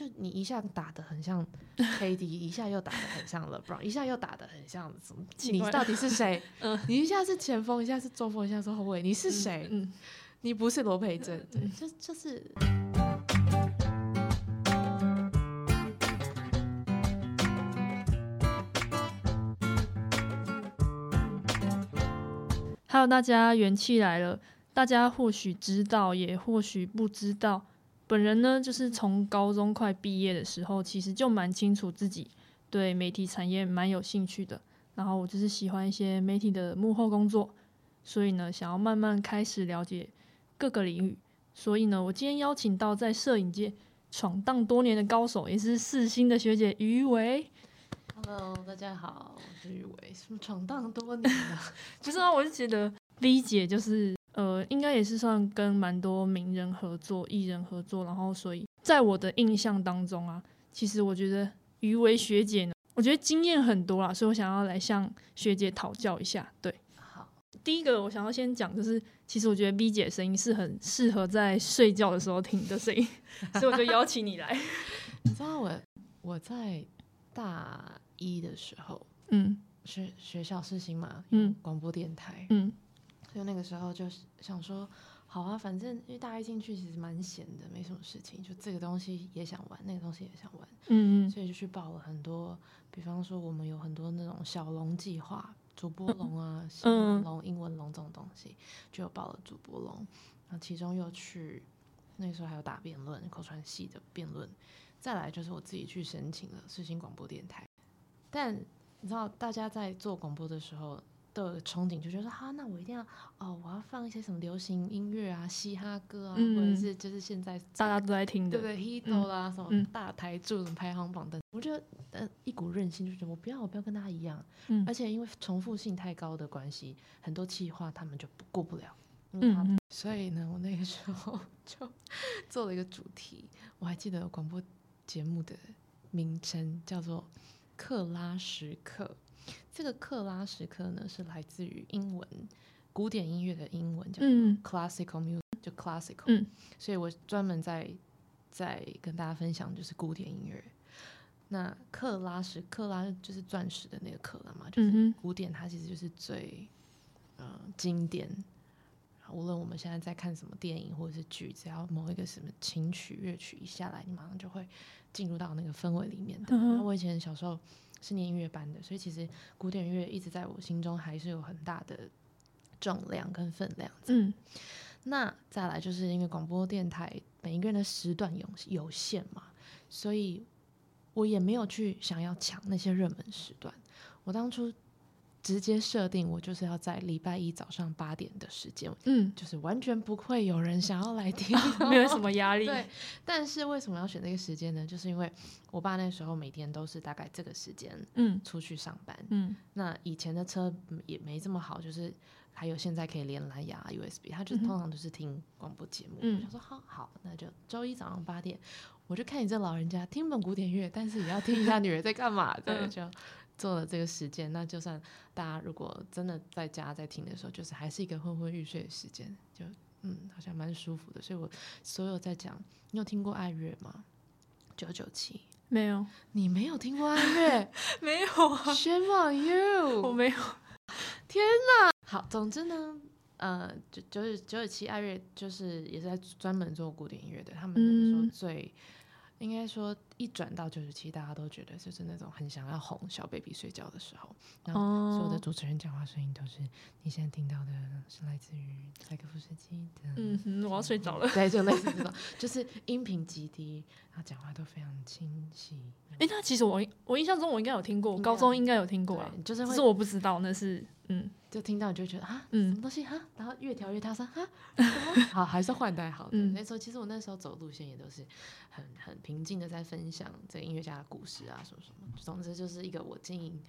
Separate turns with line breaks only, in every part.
就你一下打的很像 KD，一下又打的很像 LeBron，一下又打的很像什么？你到底是谁？嗯，你一下是前锋，一下是中锋，一下是后卫，你是谁？嗯，你不是罗培正，对，就就是。
Hello，大家元气来了。大家或许知道，也或许不知道。本人呢，就是从高中快毕业的时候，其实就蛮清楚自己对媒体产业蛮有兴趣的。然后我就是喜欢一些媒体的幕后工作，所以呢，想要慢慢开始了解各个领域。所以呢，我今天邀请到在摄影界闯荡多年的高手，也是四星的学姐于维。
Hello，大家好，我是玉伟。什么闯荡多年了？
不是啊，我就觉得 V 姐就是呃，应该也是算跟蛮多名人合作、艺人合作，然后所以在我的印象当中啊，其实我觉得于伟学姐呢，我觉得经验很多啦，所以我想要来向学姐讨教一下。对，
好，
第一个我想要先讲就是，其实我觉得 B 姐声音是很适合在睡觉的时候听的声音，所以我就邀请你来。
你知道我我在大。一的时候，
嗯，
学学校是新嘛，嗯，广播电台，
嗯，
所以那个时候就是想说，好啊，反正因为大一进去其实蛮闲的，没什么事情，就这个东西也想玩，那个东西也想玩，
嗯嗯，
所以就去报了很多，比方说我们有很多那种小龙计划，主播龙啊，新闻龙、英文龙这种东西，就有报了主播龙，然后其中又去那时候还有打辩论，口传系的辩论，再来就是我自己去申请了世新广播电台。但你知道，大家在做广播的时候都有憧憬，就觉得说，哈，那我一定要哦，我要放一些什么流行音乐啊、嘻哈歌啊，或者是就是现在
大家都在听
的，对不对？Hito 啦，什么大台柱什么排行榜等，我觉得呃一股韧性，就觉得我不要，我不要跟他一样。嗯。而且因为重复性太高的关系，很多企划他们就过不了。
嗯。
所以呢，我那个时候 就做了一个主题，我还记得广播节目的名称叫做。克拉时刻，这个克拉时刻呢是来自于英文古典音乐的英文叫 classical music，就 classical，
嗯，
所以我专门在在跟大家分享就是古典音乐。那克拉时克拉就是钻石的那个克拉嘛，就是古典，它其实就是最嗯经典。无论我们现在在看什么电影或者是剧，只要某一个什么琴曲乐曲一下来，你马上就会进入到那个氛围里面的。那我以前小时候是念音乐班的，所以其实古典乐一直在我心中还是有很大的重量跟分量。
嗯，
那再来就是因为广播电台每一个人的时段有有限嘛，所以我也没有去想要抢那些热门时段。我当初。直接设定我就是要在礼拜一早上八点的时间，
嗯，
就是完全不会有人想要来听，
没有什么压力。
对，但是为什么要选这个时间呢？就是因为我爸那时候每天都是大概这个时间，
嗯，
出去上班，
嗯，
那以前的车也没这么好，就是还有现在可以连蓝牙 USB，他就通常都是听广播节目。嗯，我说好好，那就周一早上八点，我就看你这老人家听本古典乐，但是也要听一下女儿在干嘛，对，就。做了这个时间，那就算大家如果真的在家在听的时候，就是还是一个昏昏欲睡的时间，就嗯，好像蛮舒服的。所以我所有在讲，你有听过爱乐吗？九九七
没有，
你没有听过爱乐？
没有
，Shame on you！
我没有，
天哪！好，总之呢，呃，九九九九七爱乐就是也是在专门做古典音乐的，他们说最。应该说，一转到九十七，大家都觉得就是那种很想要哄小 baby 睡觉的时候，然后所有的主持人讲话声音都是你现在听到的，是来自于柴可夫斯基的。
嗯哼，我要睡着了。
对，就类似这种，就是音频极低，然后讲话都非常清晰。
哎，那其实我我印象中我应该有听过，高中应该有听过啊，
就是
是我不知道那是嗯。
就听到你就觉得啊，
嗯，
什么东西哈，然后越调越大声哈，好还是换代好的。那时候其实我那时候走路线也都是很很平静的在分享这个音乐家的故事啊，什么什么。总之就是一个我经营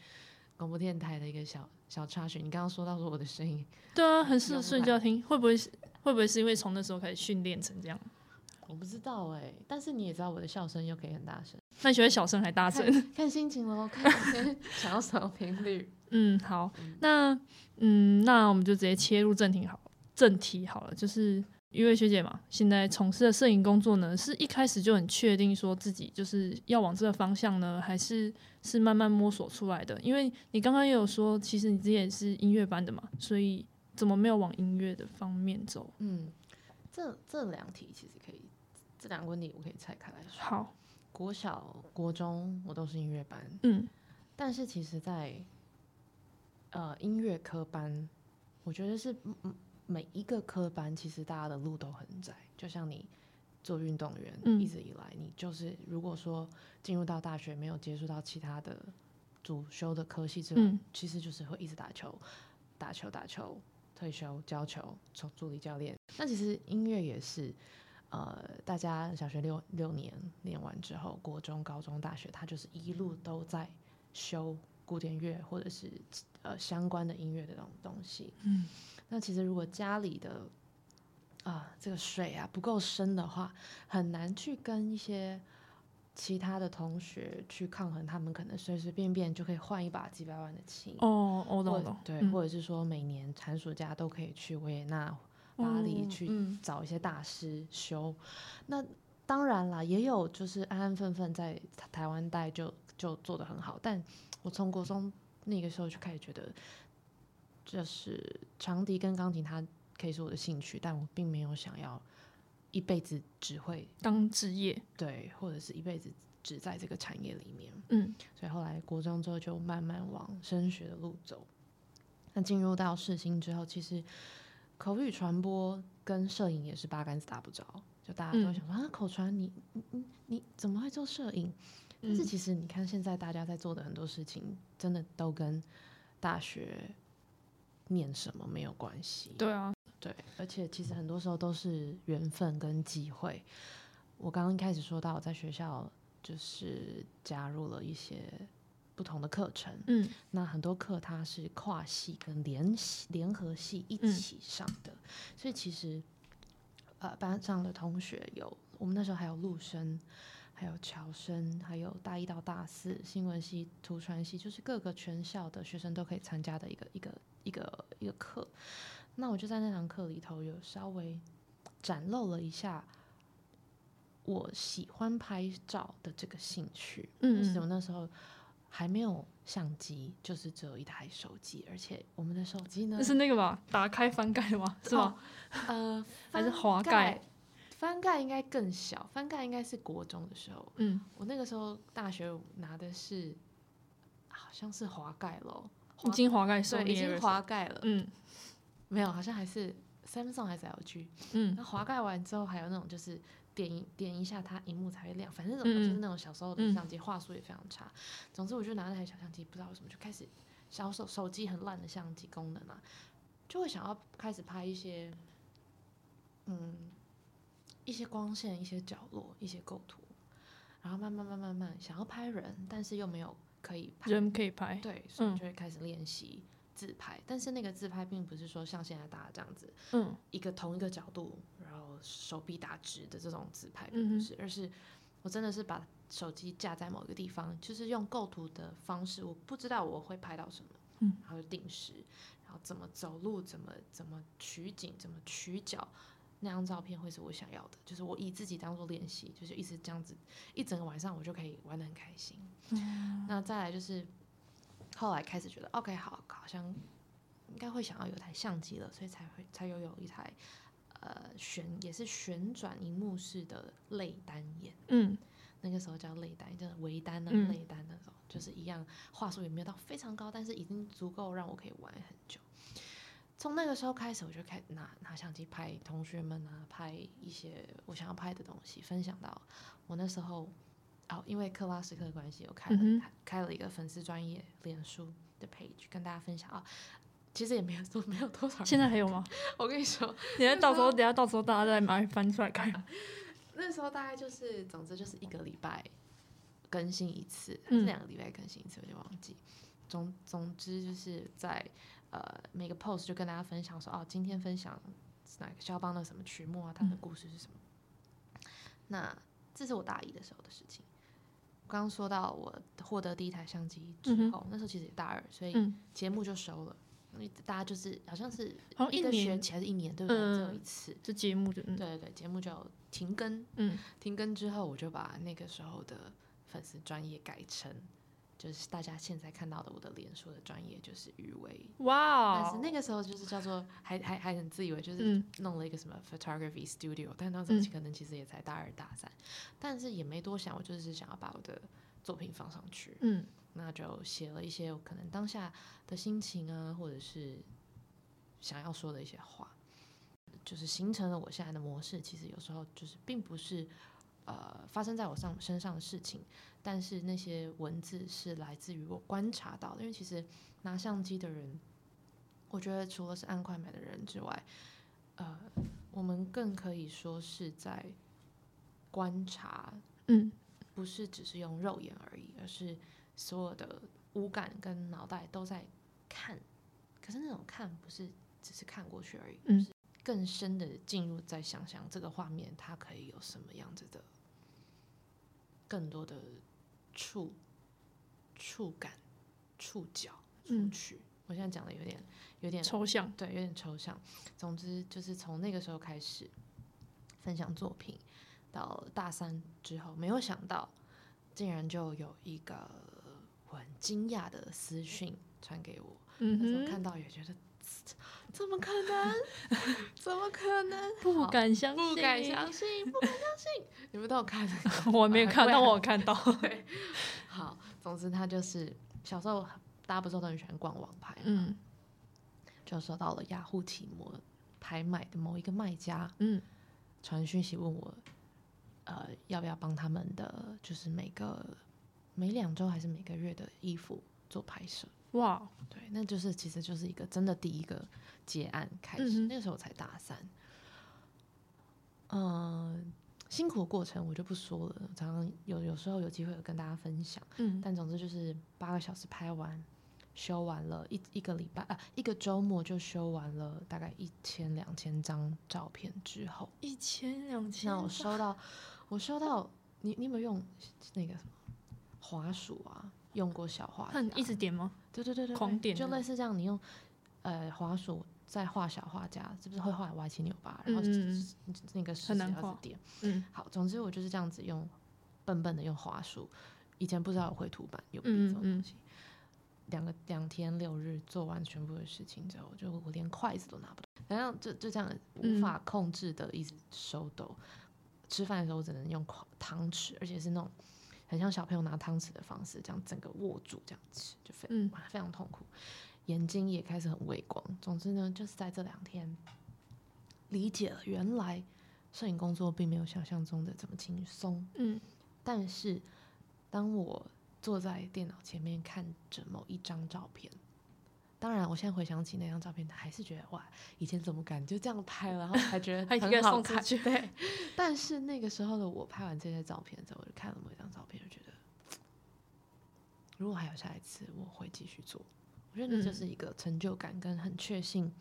广播电台的一个小小插曲。你刚刚说到说我的声音，
对啊，很适合睡觉听，会不会是会不会是因为从那时候开始训练成这样？
我不知道哎，但是你也知道我的笑声又可以很大声。
那你觉得小声还大声？
看心情喽，看 想要什么频率。
嗯，好，那嗯，那我们就直接切入正题好，正题好了，就是一位学姐嘛，现在从事的摄影工作呢，是一开始就很确定说自己就是要往这个方向呢，还是是慢慢摸索出来的？因为你刚刚也有说，其实你自己也是音乐班的嘛，所以怎么没有往音乐的方面走？
嗯，这这两题其实可以，这两个问题我可以拆开来说。
好，
国小、国中我都是音乐班，
嗯，
但是其实在呃音乐科班，我觉得是。每一个科班其实大家的路都很窄，就像你做运动员，一直以来你就是如果说进入到大学没有接触到其他的主修的科系之外，其实就是会一直打球、打球、打球，退休教球，从助理教练。那其实音乐也是，呃，大家小学六六年练完之后，国中、高中、大学，他就是一路都在修古典乐或者是呃相关的音乐的这种东西，
嗯。
那其实如果家里的啊这个水啊不够深的话，很难去跟一些其他的同学去抗衡，他们可能随随便便就可以换一把几百万的琴
哦，我懂懂，
对，或者是说每年寒暑假都可以去维也纳、巴黎去找一些大师修。那当然啦，也有就是安安分分在台湾待就就做的很好，但我从国中那个时候就开始觉得。就是长笛跟钢琴，它可以是我的兴趣，但我并没有想要一辈子只会
当职业，
对，或者是一辈子只在这个产业里面，
嗯，
所以后来国中之后就慢慢往升学的路走。那进入到世新之后，其实口语传播跟摄影也是八竿子打不着，就大家都想说啊，口传你你你你怎么会做摄影？但是其实你看现在大家在做的很多事情，真的都跟大学。念什么没有关系，
对啊，
对，而且其实很多时候都是缘分跟机会。我刚刚一开始说到，在学校就是加入了一些不同的课程，
嗯，
那很多课它是跨系跟联系联合系一起上的，所以其实呃班上的同学有，我们那时候还有陆生。还有侨生，还有大一到大四新闻系、图传系，就是各个全校的学生都可以参加的一个一个一个一个课。那我就在那堂课里头有稍微展露了一下我喜欢拍照的这个兴趣。
嗯，
其实我那时候还没有相机，就是只有一台手机，而且我们的手机呢，
是那个吧？打开翻盖吗？是吗？
呃，
还是滑盖？
翻盖应该更小，翻盖应该是国中的时候。
嗯，
我那个时候大学拿的是，好像是滑盖咯，
已经滑盖，
对，已经滑盖了。
嗯，
没有，好像还是 Samsung 还是 LG。
嗯，
那滑盖完之后，还有那种就是点一点一下，它荧幕才会亮。反正那种就是那种小时候的相机，画素也非常差。总之，我就拿那台小相机，不知道为什么就开始小手手机很烂的相机功能啊，就会想要开始拍一些，嗯。一些光线，一些角落，一些构图，然后慢慢慢慢慢想要拍人，但是又没有可以拍
人可以拍，
对，所以就会开始练习自拍。但是那个自拍并不是说像现在大家这样子，
嗯，
一个同一个角度，然后手臂打直的这种自拍，不是，而是我真的是把手机架在某一个地方，就是用构图的方式，我不知道我会拍到什么，
嗯，
然后定时，然后怎么走路，怎么怎么取景，怎么取角。那张照片会是我想要的，就是我以自己当做练习，就是一直这样子，一整个晚上我就可以玩的很开心。那再来就是后来开始觉得，OK，好，好像应该会想要有台相机了，所以才会才有有一台呃旋也是旋转荧幕式的类单眼。
嗯，
那个时候叫类单，就是微单的类单那种，就是一样画术也没有到非常高，但是已经足够让我可以玩很久。从那个时候开始，我就开始拿拿相机拍同学们啊，拍一些我想要拍的东西，分享到我那时候哦，因为克拉斯克的关系，我开了开了一个粉丝专业脸书的 page，跟大家分享啊。其实也没有多，没有多少。
现在还有吗？
我跟你说，
等下到时候等下到时候大家再买翻出来看。
那时候大概就是，总之就是一个礼拜更新一次，还是两个礼拜更新一次，我就忘记。总总之就是在。呃，每个 post 就跟大家分享说，哦，今天分享哪个肖邦的什么曲目啊？他的故事是什么？那这是我大一的时候的事情。刚刚说到我获得第一台相机之后，那时候其实也大二，所以节目就收了。大家就是好像是
一
一个学
年
期还是一年，对不对？只有
嗯
一次。
这节目就，嗯
对对对，节目就停更，
嗯
停更之后，我就把那个时候的粉丝专业改成，就是大家现在看到的我的脸书的专业就是余威。
哇哦，
但是那个时候就是叫做还还还很自以为就是
嗯
弄了一个什么 photography studio，、但当时可能其实也才大二大三，但是也没多想，我就是想要把我的作品放上去，
嗯
那就写了一些我可能当下的心情啊，或者是想要说的一些话，就是形成了我现在的模式。其实有时候就是并不是呃发生在我上身上的事情，但是那些文字是来自于我观察到的。因为其实拿相机的人，我觉得除了是按快门的人之外，呃，我们更可以说是在观察
嗯
不是只是用肉眼而已，而是所有的五感跟脑袋都在看。可是那种看不是只是看过去而已，
嗯
是更深的进入，再想想这个画面它可以有什么样子的更多的触触感、触角、触
嗯。
我现在讲的有点有点
抽象，
对，有点抽象。总之就是从那个时候开始分享作品，到大三之后，没有想到竟然就有一个我很惊讶的私讯传给我，
嗯
那时候
哼，
看到也觉得怎么可能？怎么可能？
不敢相信，
不敢相信，不敢相信！你们都有看那个
我没有看，
到
但我有看到，
好，总之他就是小时候大家不是都很喜欢逛网拍嘛，
嗯
就收到了雅虎奇摩拍卖的某一个卖家
嗯
传讯息问我，呃，要不要帮他们的就是每个每两周还是每个月的衣服做拍摄？
哇，
对，那就是其实就是一个真的第一个结案开始，
嗯
那个时候我才大三。嗯、辛苦的过程我就不说了，常常有有时候有机会有跟大家分享。
嗯
但总之就是八个小时拍完，修完了一一个礼拜啊，一个周末就修完了大概一千两千张照片之后，
一千两千，
那我收到，我收到你你有没有用那个什么滑鼠啊？用过小画
看
家
一直点吗？
对对对对，
狂点就
类似这样，你用呃滑鼠在画小画家，是不是会画得歪七扭八？然后那个食
很难画
指要是点。
嗯
好，总之我就是这样子用笨笨的用滑鼠，以前不知道有绘图板有笔
嗯
这种
嗯
东西。两个两天六日做完全部的事情之后，就我连筷子都拿不动，反正就就这样无
嗯
法控制的一直手抖。吃饭的时候我只能用筷汤匙，而且是那种很像小朋友拿汤匙的方式，这样整个握住这样吃，就非
嗯
哇非常痛苦，眼睛也开始很畏光。总之呢，就是在这两天理解了原来摄影工作并没有想象中的这么轻松。
嗯
但是当我坐在电脑前面看着某一张照片，当然我现在回想起那张照片，还是觉得哇，以前怎么敢就这样拍了，然后还觉得 很好看。对，但是那个时候的我拍完这些照片之后，我就看了某一张照片，就觉得如果还有下一次，我会继续做。我觉得那就是一个成就感跟很确信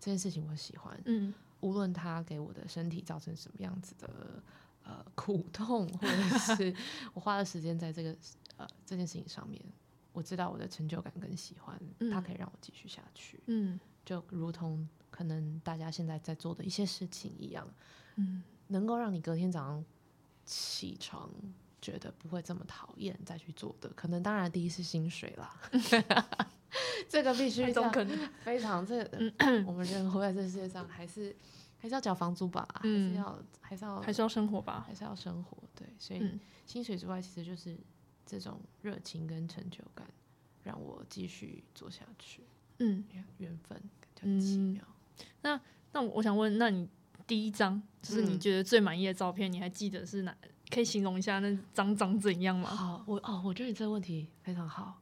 这件事情我喜欢，
嗯
无论它给我的身体造成什么样子的呃苦痛，或者是 我花了时间在这个呃这件事情上面，我知道我的成就感跟喜欢，它
嗯。
可以让我继续下去，
嗯。
就如同可能大家现在在做的一些事情一样，
嗯。
能够让你隔天早上起床。觉得不会这么讨厌再去做的，可能当然第一是薪水啦，这个必须
那种
要
可能，
非常这 我们人活在这世界上，还是还是要缴房租吧，还
嗯。
是要还是要
还是要生活吧。
还是要生活，对，所以
嗯
薪水之外，其实就是这种热情跟成就感，让我继续做下去。
嗯，
缘缘分很奇
嗯
妙。
那我想问，那你第一张就是你
嗯
觉得最满意的照片，你还记得是哪？可以形容一下那张长怎样吗？
好，我哦，我觉得你这个问题非常好，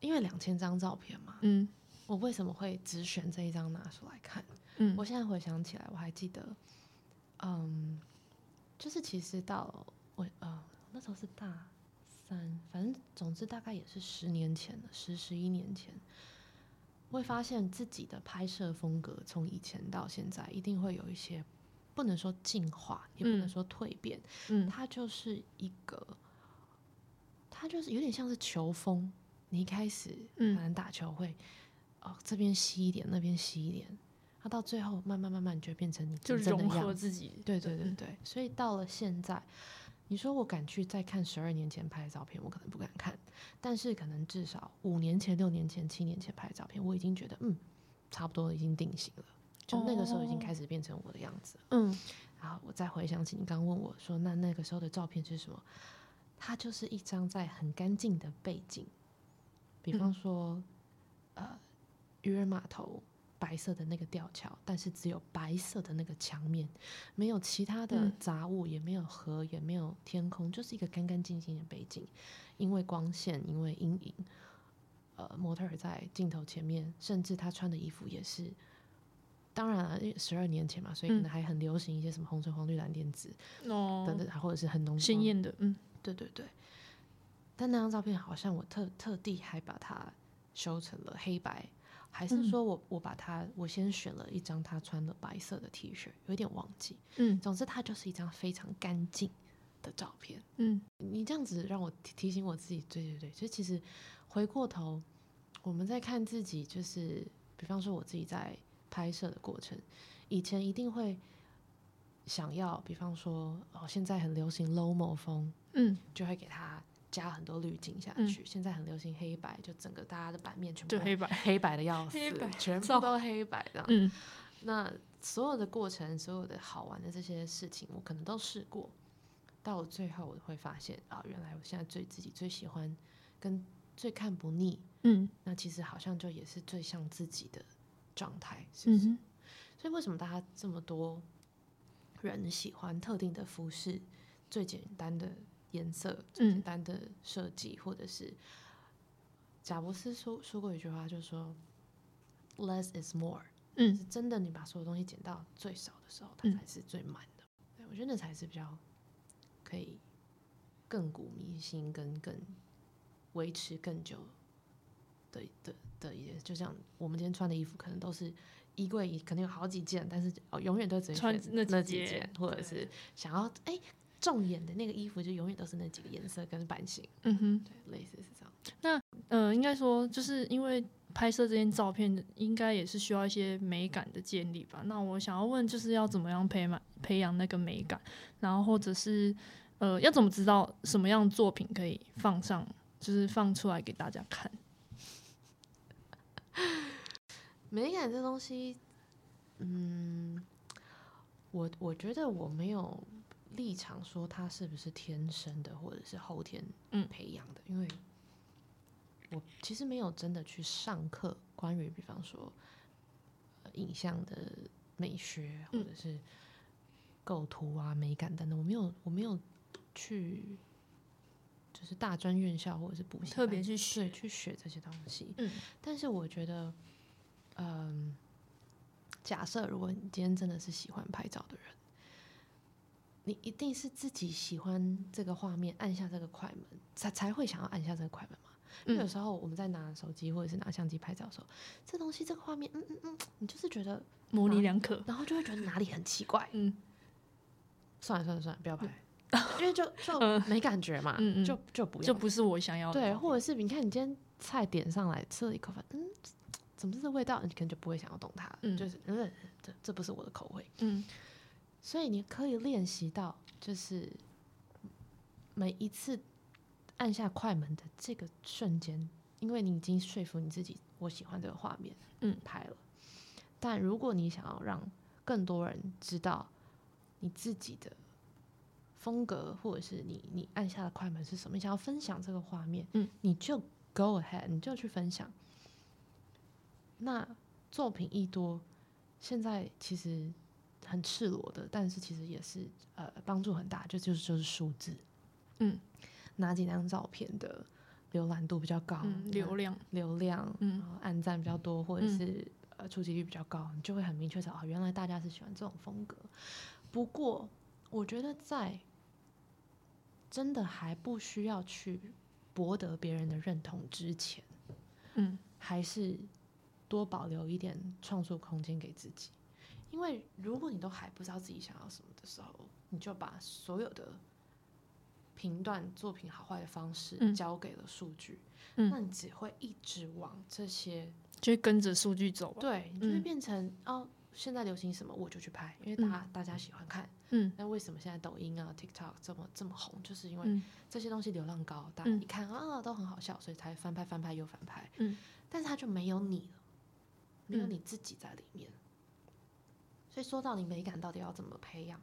因为两千张照片嘛，
嗯
我为什么会只选这一张拿出来看？
嗯
我现在回想起来，我还记得，嗯，就是其实到我呃那时候是大三，反正总之大概也是十年前了，十十一年前，会发现自己的拍摄风格从以前到现在一定会有一些不能说进化，也不能
嗯
说蜕变，
嗯
它就是一个，它就是有点像是球风。你一开始可
嗯
能打球会哦这边吸一点，那边吸一点，它到最后慢慢慢慢就变成你
就
真正的
融合。自己。
对对对
嗯
对，所以到了现在，你说我敢去再看十二年前拍的照片，我可能不敢看，但是可能至少五年前、六年前、七年前拍的照片，我已经觉得嗯，差不多已经定型了，就那个时候已经
哦。
开始变成我的样子了。
嗯。
然后我再回想起你刚刚问我说，那那个时候的照片是什么？它就是一张在很干净的背景，比方说，呃，渔人码头白色的那个吊桥，但是只有白色的那个墙面，没有其他的
嗯
杂物，也没有河，也没有天空，就是一个干干净净的背景。因为光线，因为阴影，呃，模特儿在镜头前面，甚至他穿的衣服也是。当然了，因为十二年前嘛，所以可
嗯
能还很流行一些什么红橙黄绿蓝靛紫
哦，
等等，或者是很浓妆
鲜艳的，嗯
对对对，但那张照片好像我特特地还把它修成了黑白，还是
嗯
说我我把他我先选了一张他穿了白色的 T 恤，有点忘记。
嗯
总之，它就是一张非常干净的照片。
嗯
你这样子让我提提醒我自己，对对对，就其实回过头，我们在看自己，就是比方说我自己在拍摄的过程，以前一定会想要，比方说哦，现在很流行 lomo 风，
嗯，
就会给它加很多滤镜下
嗯
去。现在很流行黑白，就整个大家的版面全部都
黑白，
黑白的要死
黑白，
全部都黑白这样。
嗯
那所有的过程，所有的好玩的这些事情，我可能都试过。到了最后，我会发现啊，原来我现在最自己最喜欢，跟最看不腻，
嗯
那其实好像就也是最像自己的状态，是不是？所以为什么大家这么多人喜欢特定的服饰、最简单的颜色、简
嗯
单的设计，或者是贾伯斯说说过一句话，就是说 “less is more”。
嗯
是真的，你把所有东西减到最少的时候，它
嗯
才是最满的。对我觉得那才是比较可以亘古弥新，跟更维持更久的的的一件事。就像我们今天穿的衣服，可能都是衣柜里可能有好几件，但是哦，永远都只
穿
选
那几件
那几件，或者是想要哎重眼的那个衣服，就永远都是那几个颜色跟版型。
嗯哼。
对，类似是这样。
那呃，应该说，就是因为拍摄这件照片，应该也是需要一些美感的建立吧。那我想要问，就是要怎么样培养培养那个美感，然后或者是呃，要怎么知道什么样的作品可以放上，就是放出来给大家看？
美感这东西，嗯，我我觉得我没有立场说他是不是天生的，或者是后天
嗯。
培养的，因为我其实没有真的去上课关于，比方说、呃影像的美学，或
嗯
者是构图啊、美感等等，我没有我没有去。就是大专院校或者是补习
特别
是对
去学
去学这些东西，
嗯。
但是我觉得，嗯，假设如果你今天真的是喜欢拍照的人，你一定是自己喜欢这个画面，按下这个快门，才才会想要按下这个快门嘛。因为有
嗯
时候我们在拿手机或者是拿相机拍照的时候，这东西这个画面，嗯嗯嗯，你就是觉得，
模棱两可。
然后就会觉得哪里很奇怪。
嗯
算了算了算了，不要拍，因为就就
嗯
没感觉嘛，
嗯嗯
就就不要
就不是我想要的
对，或者是你看你今天菜点上来吃了一口饭，嗯，怎么是这味道？你可能就不会想要动它，
嗯
就是嗯，这这不是我的口味。
嗯
所以你可以练习到，就是每一次按下快门的这个瞬间，因为你已经说服你自己，我喜欢这个画面，
嗯，
拍了。但如果你想要让更多人知道你自己的风格，或者是你你按下的快门是什么，你想要分享这个画面，
嗯，
你就 go ahead，你就去分享。那作品一多，现在其实很赤裸的，但是其实也是呃帮助很大，就就是就是数字，
嗯
哪几张照片的浏览度比较高，
嗯，流量。
流量，
嗯
然后按赞比较多，或者
嗯
是、呃触及率比较高，你就会很明确知道，哦，原来大家是喜欢这种风格。不过，我觉得在真的还不需要去博得别人的认同之前，
嗯
还是多保留一点创作空间给自己。因为如果你都还不知道自己想要什么的时候，你就把所有的评断作品好坏的方式
嗯
交给了数据，
嗯
那你只会一直往这些
就会跟着数据走。
对，你就会变成哦，现在流行什么我就去拍，因为大家大家喜欢看。
嗯，
那为什么现在抖音啊、TikTok 这么这么红？就是因为这些东西流量高，大家一看啊都很好笑，所以才翻拍、翻拍又翻拍。
嗯，
但是它就没有你了，没有你自己在里面。所以说到你美感到底要怎么培养？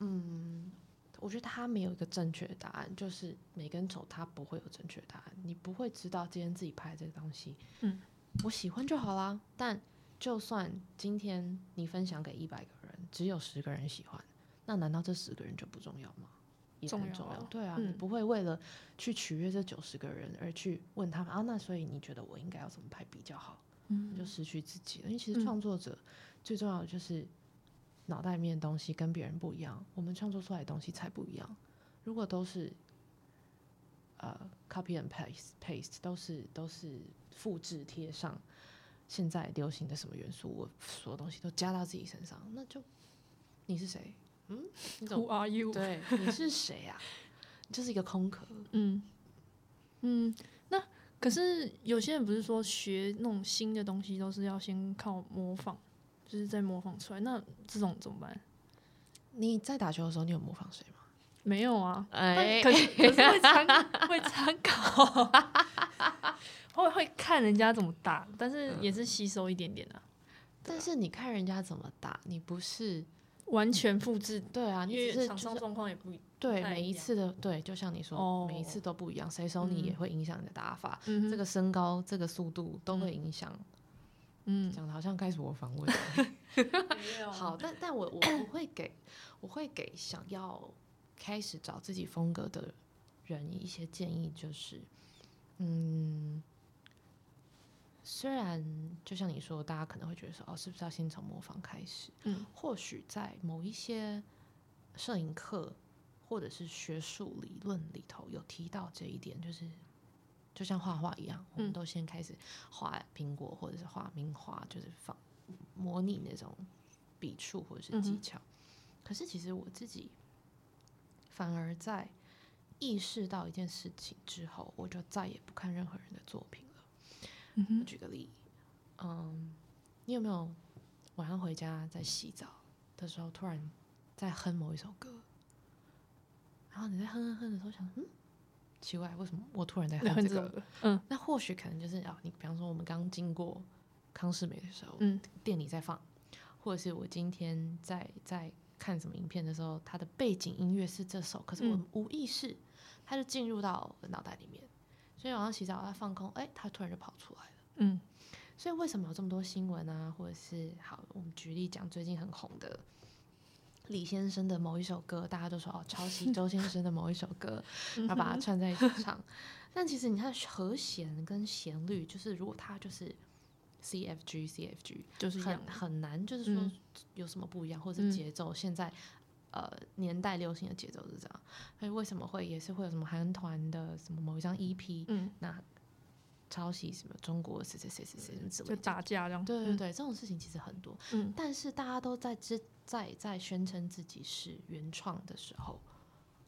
嗯，我觉得它没有一个正确的答案，就是每个人走他不会有正确答案，你不会知道今天自己拍这个东西，
嗯，
我喜欢就好啦。但就算今天你分享给一百个人，只有十个人喜欢，那难道这十个人就不重要吗？也很重要，对啊，你不会为了去取悦这九十个人而去问他们啊，那所以你觉得我应该要怎么拍比较好？
嗯，
就失去自己了。因为其实创作者最重要的就是脑袋里面的东西跟别人不一样，我们创作出来的东西才不一样。如果都是呃 copy and paste paste 都是都是复制贴上现在流行的什么元素，我所有东西都加到自己身上，那就你是谁？嗯
，Who are you？
对，你是谁啊？就是一个空壳。
嗯嗯，那可是有些人不是说学那种新的东西都是要先靠模仿，就是在模仿出来。那这种怎么办？
你在打球的时候，你有模仿谁吗？
没有啊，
哎，
可是可是会参 会参考，会会看人家怎么打，但是也是吸收一点点啊。
但是你看人家怎么打，你不是。
完全复制，
对啊，
因为场上状况也不
对，每一次的对，就像你说，每一次都不一样，谁收你也会影响你的打法，这个身高、这个速度都会影响。
嗯，
讲的好像开始我访问。好，但但我我 我会给，我会给想要开始找自己风格的人一些建议，就是，嗯。虽然就像你说，大家可能会觉得说，哦，是不是要先从模仿开始？
嗯，
或许在某一些摄影课或者是学术理论里头有提到这一点，就是就像画画一样，我们都先开始画苹果或者是画名画，就是仿模拟那种笔触或者是技巧。可是其实我自己反而在意识到一件事情之后，我就再也不看任何人的作品。我举个例，嗯，你有没有晚上回家在洗澡的时候，突然在哼某一首歌，然后你在哼哼哼的时候想，嗯，奇怪，为什么我突然在哼这个？
嗯，
那或许可能就是啊，你比方说我们刚经过康世美的时候，
嗯，
店里在放，或者是我今天在在看什么影片的时候，它的背景音乐是这首，可是我无意识，它就进入到脑袋里面。所以晚上洗澡，他放空，哎，他突然就跑出来了。
嗯，
所以为什么有这么多新闻啊？或者是好，我们举例讲最近很红的李先生的某一首歌，大家都说哦，抄袭 周先生的某一首歌，然后把它串在一起唱。但其实你看和弦跟旋律，就是如果它就是 C F G C F G，
就是
很很难，就是说有什么不一样，或者节奏现在。呃，年代流行的节奏是这样，所以为什么会也是会有什么韩团的什么某一张 EP，
嗯，
那抄袭什么中国谁谁谁谁谁
就打架这样，
对对对，这种事情其实很多，
嗯，
但是大家都在之在在宣称自己是原创的时候，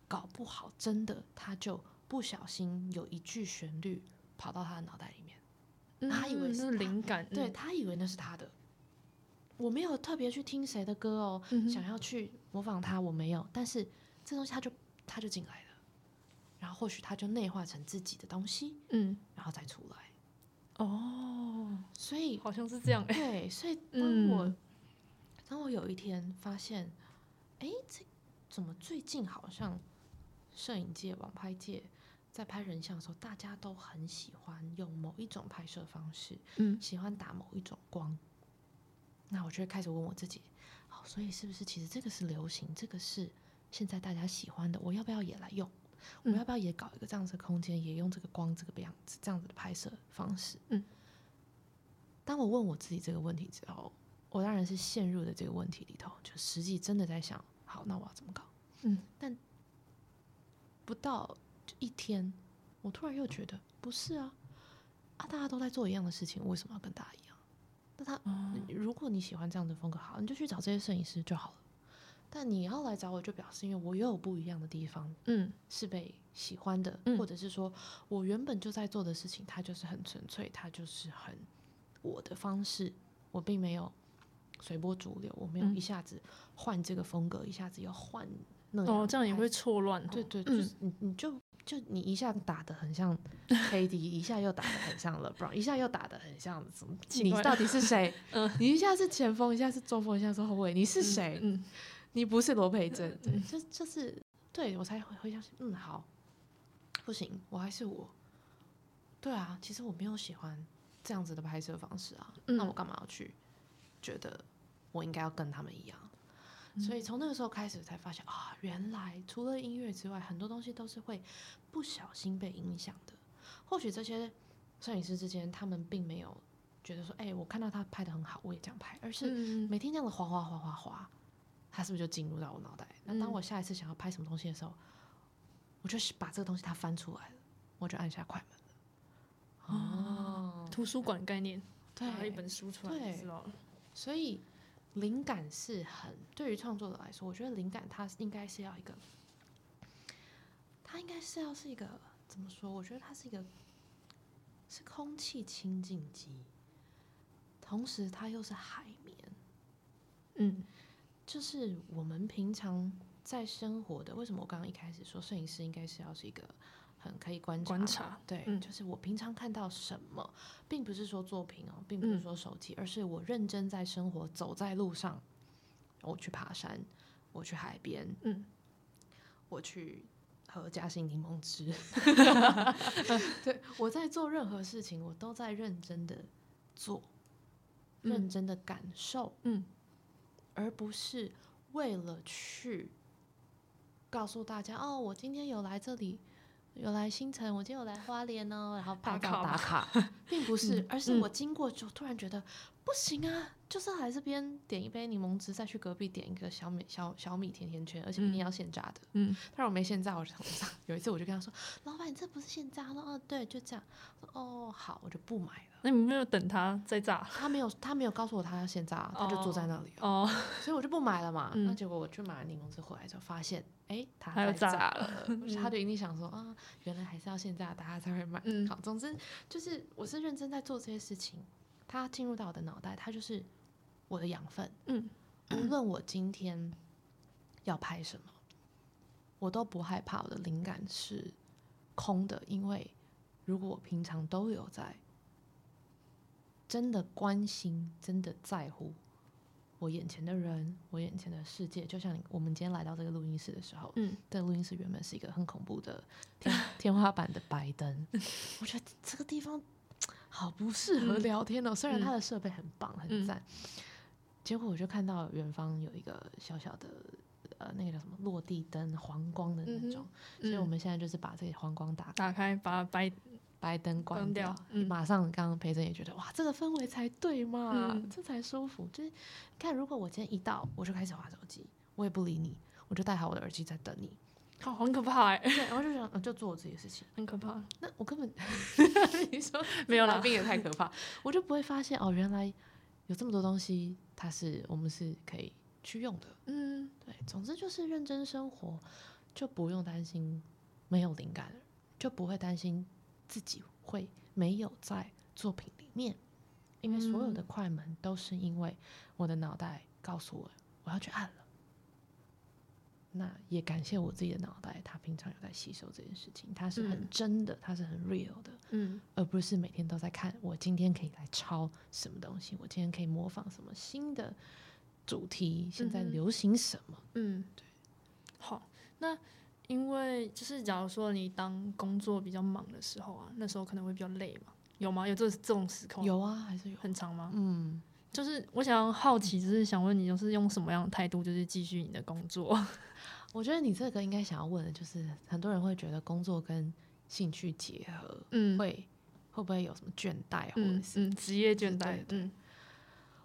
搞不好真的他就不小心有一句旋律跑到他的脑袋里面，他以为是
灵感，
对他以为那是他的。我没有特别去听谁的歌哦，想要去模仿他，我没有。但是这东西他就他就进来了，然后或许他就内化成自己的东西，
嗯，
然后再出来。
哦，
所以
好像是这样。
对，所以 当我当我有一天发现，哎，这怎么最近好像摄影界、网拍界在拍人像的时候，大家都很喜欢用某一种拍摄方式，
嗯，
喜欢打某一种光。那我就会开始问我自己，好，所以是不是其实这个是流行，这个是现在大家喜欢的，我要不要也来用？我要不要也搞一个这样子的空间，也用这个光这个样子这样子的拍摄方式？
嗯。
当我问我自己这个问题之后，我当然是陷入了这个问题里头，就实际真的在想，好，那我要怎么搞？
嗯。
但不到一天，我突然又觉得不是啊，啊，大家都在做一样的事情，为什么要跟大家一样？那他，如果你喜欢这样的风格，好，你就去找这些摄影师就好了。但你要来找我，就表示因为我又有不一样的地方，
嗯，
是被喜欢的，或者是说我原本就在做的事情，它就是很纯粹，它就是很我的方式，我并没有随波逐流，我没有一下子换这个风格，一下子又换那
哦，这样也会错乱。
对对，就是你你就就你一下打的很像 KD，一下又打的很像 LeBron，一下又打的很像什么？你到底是谁？嗯，你一下是前锋，一下是中锋，一下是后卫，你是谁？嗯，你不是罗培正，就就是对我才会会相信。嗯，好，不行，我还是我。对啊，其实我没有喜欢这样子的拍摄方式啊，那我干嘛要去觉得我应该要跟他们一样？所以从那个时候开始才发现啊，原来除了音乐之外，很多东西都是会不小心被影响的。或许这些摄影师之间，他们并没有觉得说，哎，我看到他拍的很好，我也这样拍，而是每天这样的哗哗哗哗哗，他是不是就进入到我脑袋？那当我下一次想要拍什么东西的时候，我就把这个东西它翻出来了，我就按下快门。
哦，图书馆概念，拿一本书出来，知道了。
所以灵感是很对于创作者来说，我觉得灵感它应该是要一个，它应该是要是一个怎么说？我觉得它是一个是空气清净机，同时它又是海绵。嗯，就是我们平常在生活的，为什么我刚刚一开始说摄影师应该是要是一个。很可以观察，
观察，
对，就是我平常看到什么，并不是说作品哦，并不是说手机，而是我认真在生活，走在路上，我去爬山，我去海边，嗯，我去喝嘉兴柠檬汁，对我在做任何事情，我都在认真的做，认真的感受，嗯，而不是为了去告诉大家，哦，我今天有来这里。有来新城，我今天有来花莲哦，然后拍照打卡，并不是，而是我经过就突然觉得不行啊。就是来这边点一杯柠檬汁，再去隔壁点一个小米小小米甜甜圈，而且一定要现榨的。嗯，他说我没现榨，我就有一次我就跟他说：“老板，你这不是现榨？”他说：“哦，对，就这样。”哦，好，我就不买了。
那你没有等他再榨？
他没有，他没有告诉我他要现榨，他就坐在那里哦，所以我就不买了嘛。那结果我去买了柠檬汁回来之后，发现哎，他在榨了。他就一定想说啊，原来还是要现榨，大家才会买。好，总之就是我是认真在做这些事情，他进入到我的脑袋，它就是。我的养分，嗯，无论我今天要拍什么，我都不害怕我的灵感是空的，因为如果我平常都有在真的关心、真的在乎我眼前的人、我眼前的世界，就像我们今天来到这个录音室的时候，嗯，这录音室原本是一个很恐怖的天 天花板的白灯，我觉得这个地方好不适合聊天哦，虽然它的设备很棒、很赞。结果我就看到远方有一个小小的呃，那个叫什么落地灯，黄光的那种。所以我们现在就是把这个黄光打
打开，把白
白灯关掉。马上，刚刚培珍也觉得哇，这个氛围才对嘛，这才舒服。就是看，如果我今天一到，我就开始划手机，我也不理你，我就戴好我的耳机在等你。
好，很可怕哎。
对，然后就想就做我自己的事情，
很可怕。
那我根本
你说 没有
来宾也太可怕，我就不会发现哦，原来有这么多东西。它是我们是可以去用的，嗯，对，总之就是认真生活，就不用担心没有灵感，就不会担心自己会没有在作品里面，因为所有的快门都是因为我的脑袋告诉我我要去按了。那也感谢我自己的脑袋，它平常有在吸收这件事情，它是很真的，它是很 real 的，嗯，而不是每天都在看我今天可以来抄什么东西，我今天可以模仿什么新的主题，现在流行什么，嗯，对。
好，那因为就是假如说你当工作比较忙的时候啊，那时候可能会比较累嘛，有吗？有这这种时空？
有啊，还是有
很长吗？嗯，就是我想好奇，就是想问你，就是用什么样的态度，就是继续你的工作？
我觉得你这个应该想要问的就是，很多人会觉得工作跟兴趣结合，嗯，会会不会有什么倦怠，或者是
职业倦怠？嗯，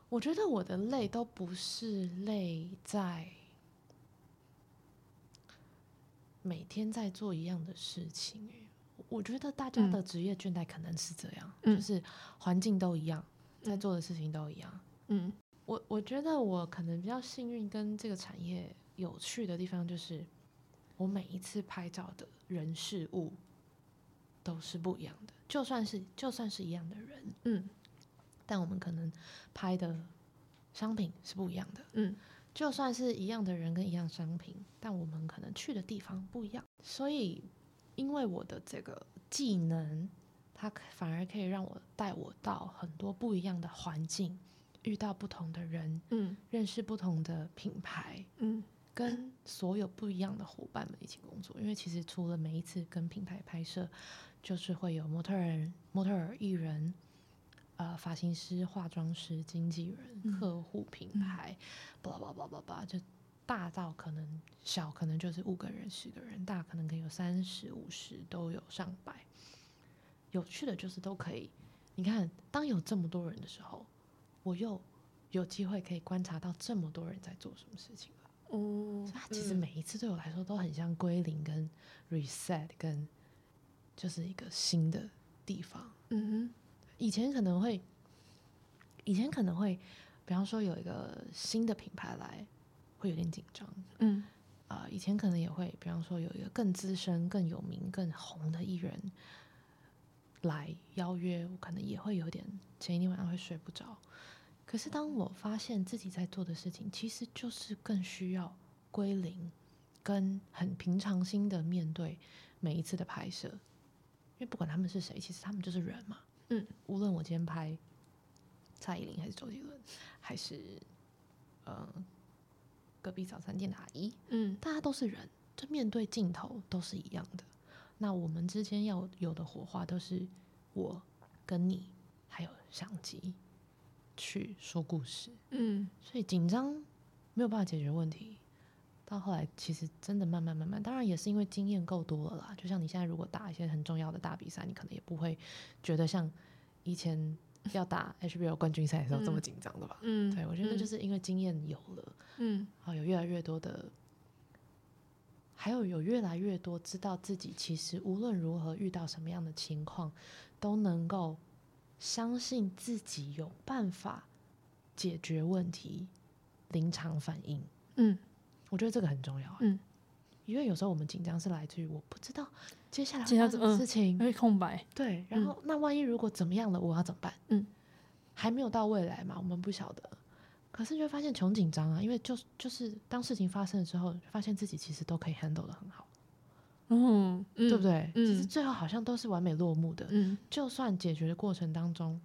我觉得我的累都不是累在每天在做一样的事情。我觉得大家的职业倦怠可能是这样，就是环境都一样，在做的事情都一样。嗯，我我觉得我可能比较幸运，跟这个产业。有趣的地方就是，我每一次拍照的人事物都是不一样的。就算是就算是一样的人，嗯，但我们可能拍的商品是不一样的。
嗯，
就算是一样的人跟一样商品，但我们可能去的地方不一样。所以，因为我的这个技能，它反而可以让我带我到很多不一样的环境，遇到不同的人，
嗯，
认识不同的品牌，
嗯，
跟所有不一样的伙伴们一起工作。因为其实除了每一次跟品牌拍摄，就是会有模特儿、模特儿、艺人。呃，发型师、化妆师、经纪人、客户、品牌，巴拉巴拉巴拉巴拉，就大到可能小，可能就是五个人、十个人，大可能可以有三十五十，都有上百。有趣的就是都可以。你看，当有这么多人的时候，我又有机会可以观察到这么多人在做什么事情了。
哦，
它其实每一次对我来说都很像归零、跟 reset、跟就是一个新的地方。
嗯哼。
以前可能会，以前可能会，比方说有一个新的品牌来，会有点紧张。
嗯，
啊，以前可能也会，比方说有一个更资深、更有名、更红的艺人来邀约，我可能也会有点前一天晚上会睡不着。可是当我发现自己在做的事情，其实就是更需要归零，跟很平常心的面对每一次的拍摄，因为不管他们是谁，其实他们就是人嘛。
嗯，
无论我今天拍蔡依林还是周杰伦，还是呃隔壁早餐店的阿姨，
嗯，
大家都是人，就面对镜头都是一样的。那我们之间要有的火花，都是我跟你还有相机去说故事。
嗯，
所以紧张没有办法解决问题。到后来，其实真的慢慢慢慢，当然也是因为经验够多了啦。就像你现在如果打一些很重要的大比赛，你可能也不会觉得像以前要打 HBO 冠军赛的时候这么紧张的吧？
嗯，
对，我觉得就是因为经验有了，
嗯，
好有越来越多的，还有有越来越多知道自己其实无论如何遇到什么样的情况，都能够相信自己有办法解决问题，临场反应。
嗯。
我觉得这个很重要，
嗯，
因为有时候我们紧张是来自于我不知道接下来
接下来
什么事情，
会空白，
对，然后那万一如果怎么样了，我要怎么办？
嗯，
还没有到未来嘛，我们不晓得，可是你会发现穷紧张啊，因为就就是当事情发生了之后，发现自己其实都可以 handle 的很好，
嗯，
对不对？
嗯，
其实最后好像都是完美落幕的，
嗯，
就算解决的过程当中，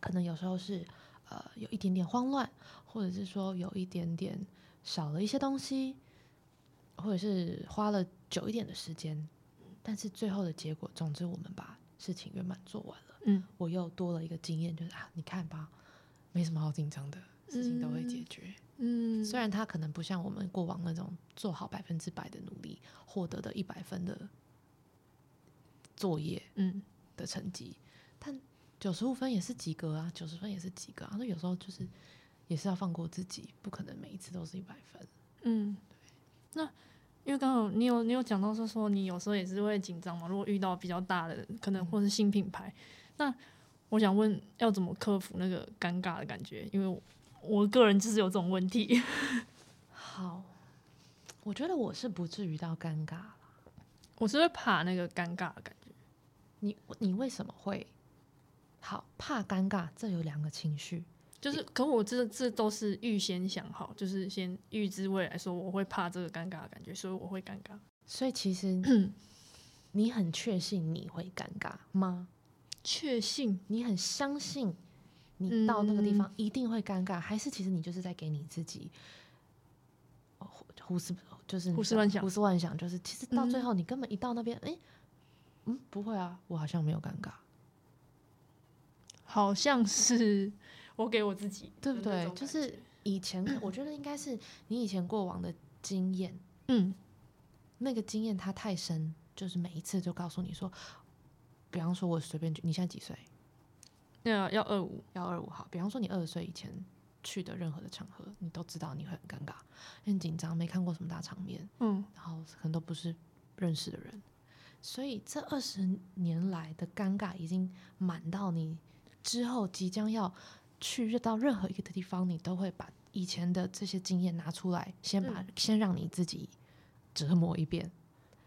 可能有时候是呃有一点点慌乱，或者是说有一点点。少了一些东西，或者是花了久一点的时间，但是最后的结果，总之我们把事情圆满做完了。
嗯，
我又多了一个经验，就是啊，你看吧，没什么好紧张的，事情都会解决。
嗯，
虽然他可能不像我们过往那种做好百分之百的努力，获得的一百分的作业，
嗯
的成绩，但九十五分也是及格啊，九十分也是及格啊。那有时候就是。也是要放过自己，不可能每一次都是一百分。
嗯，那因为刚好你有你有讲到说说你有时候也是会紧张嘛，如果遇到比较大的可能或是新品牌，那我想问要怎么克服那个尴尬的感觉？因为我个人就是有这种问题。
好，我觉得我是不至于到尴尬了，
我是会怕那个尴尬的感觉。
你你为什么会好怕尴尬？这有两个情绪。
就是，可我这这都是预先想好，就是先预知未来，说我会怕这个尴尬的感觉，所以我会尴尬。
所以其实你很确信你会尴尬吗？
确信？
你很相信你到那个地方一定会尴尬，还是其实你就是在给你自己胡思，就是
胡思乱想，
胡思乱想，就是其实到最后你根本一到那边，哎，嗯，不会啊，我好像没有尴尬，
好像是。我给我自己，
对不对？就是以前，我觉得应该是你以前过往的经验，
嗯，
那个经验它太深，就是每一次就告诉你说，比方说，我随便，你现在几岁？
那要二五，
要二五好。比方说，你二十岁以前去的任何的场合，你都知道你会很尴尬，很紧张，没看过什么大场面，
嗯，
然后可能都不是认识的人，所以这二十年来的尴尬已经满到你之后即将要。去到任何一个的地方，你都会把以前的这些经验拿出来，先把先让你自己折磨一遍。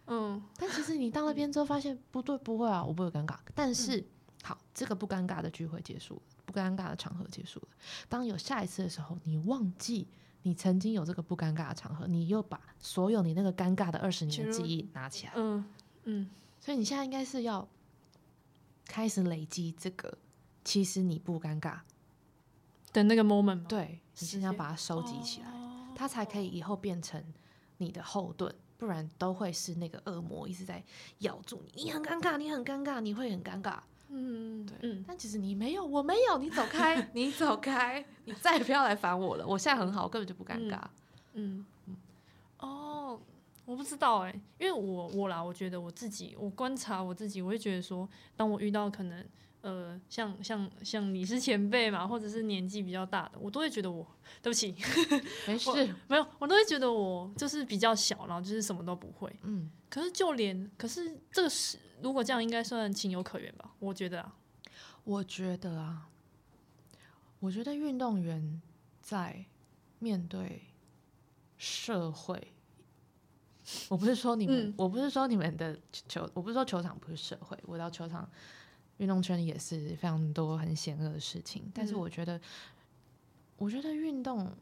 嗯，
但其实你到那边之后发现不对，不会啊，我不会尴尬。但是好，这个不尴尬的聚会结束了，不尴尬的场合结束了。当有下一次的时候，你忘记你曾经有这个不尴尬的场合，你又把所有你那个尴尬的二十年的记忆拿起来，
嗯嗯，
所以你现在应该是要开始累积这个，其实你不尴尬
的那个 moment？
对，你现在要把它收集起来，它才可以以后变成你的后盾。不然都会是那个恶魔一直在咬住你，你很尴尬，你很尴尬，你会很尴尬。嗯，对，嗯。但其实你没有，我没有，你走开，你走开，你再也不要来烦我了。我现在很好，我根本就不尴尬。
嗯嗯。哦，我不知道哎，因为我我啦，我觉得我自己，我观察我自己，我会觉得说，当我遇到可能。呃，像像像你是前辈嘛，或者是年纪比较大的，我都会觉得我对不起，
没事，
没有，我都会觉得我就是比较小，然后就是什么都不会。嗯，可是就连，可是这个是如果这样应该算情有可原吧？我觉得啊，
我觉得啊，我觉得运动员在面对社会，我不是说你们，我不是说你们的球，我不是说球场不是社会，我到球场。运动圈也是非常多很险恶的事情，但是我觉得，我觉得运动